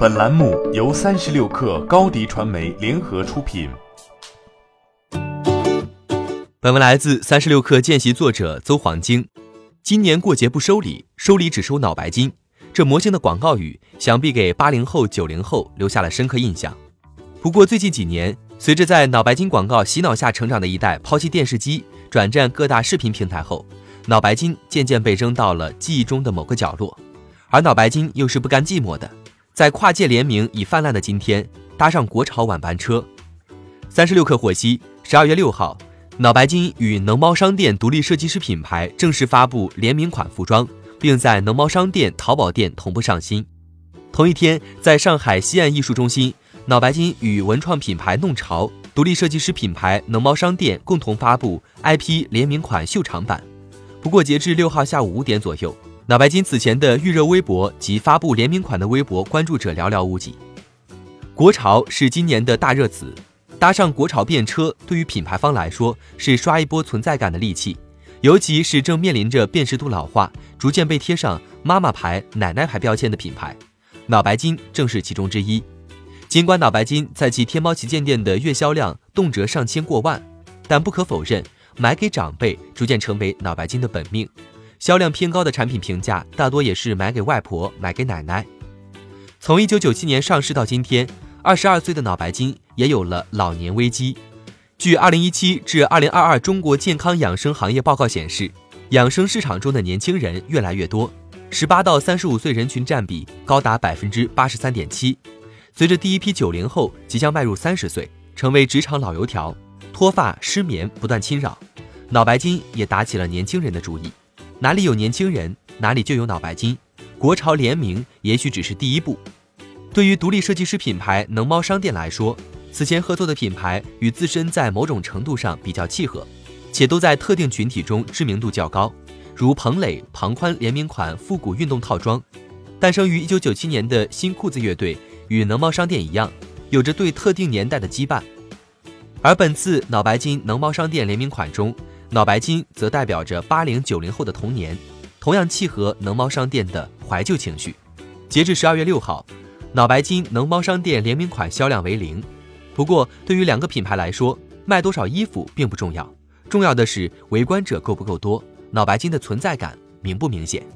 本栏目由三十六氪高低传媒联合出品。本文来自三十六氪见习作者邹黄金。今年过节不收礼，收礼只收脑白金，这魔性的广告语，想必给八零后、九零后留下了深刻印象。不过最近几年，随着在脑白金广告洗脑下成长的一代抛弃电视机，转战各大视频平台后，脑白金渐渐被扔到了记忆中的某个角落。而脑白金又是不甘寂寞的，在跨界联名已泛滥的今天，搭上国潮晚班车。三十六氪获悉，十二月六号。脑白金与能猫商店独立设计师品牌正式发布联名款服装，并在能猫商店、淘宝店同步上新。同一天，在上海西岸艺术中心，脑白金与文创品牌弄潮、独立设计师品牌能猫商店共同发布 IP 联名款秀场版。不过，截至六号下午五点左右，脑白金此前的预热微博及发布联名款的微博关注者寥寥无几。国潮是今年的大热词。搭上国潮便车，对于品牌方来说是刷一波存在感的利器，尤其是正面临着辨识度老化、逐渐被贴上妈妈牌、奶奶牌标签的品牌，脑白金正是其中之一。尽管脑白金在其天猫旗舰店的月销量动辄上千过万，但不可否认，买给长辈逐渐成为脑白金的本命。销量偏高的产品评价大多也是买给外婆、买给奶奶。从一九九七年上市到今天。二十二岁的脑白金也有了老年危机。据二零一七至二零二二中国健康养生行业报告显示，养生市场中的年轻人越来越多，十八到三十五岁人群占比高达百分之八十三点七。随着第一批九零后即将迈入三十岁，成为职场老油条，脱发、失眠不断侵扰，脑白金也打起了年轻人的主意。哪里有年轻人，哪里就有脑白金。国潮联名也许只是第一步。对于独立设计师品牌能猫商店来说，此前合作的品牌与自身在某种程度上比较契合，且都在特定群体中知名度较高，如彭磊、庞宽联名款复古运动套装。诞生于1997年的新裤子乐队与能猫商店一样，有着对特定年代的羁绊。而本次脑白金能猫商店联名款中，脑白金则代表着八零九零后的童年，同样契合能猫商店的怀旧情绪。截至十二月六号。脑白金能猫商店联名款销量为零，不过对于两个品牌来说，卖多少衣服并不重要，重要的是围观者够不够多，脑白金的存在感明不明显。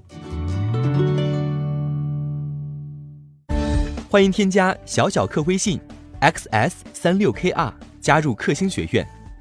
欢迎添加小小客微信 xs 三六 kr 加入克星学院，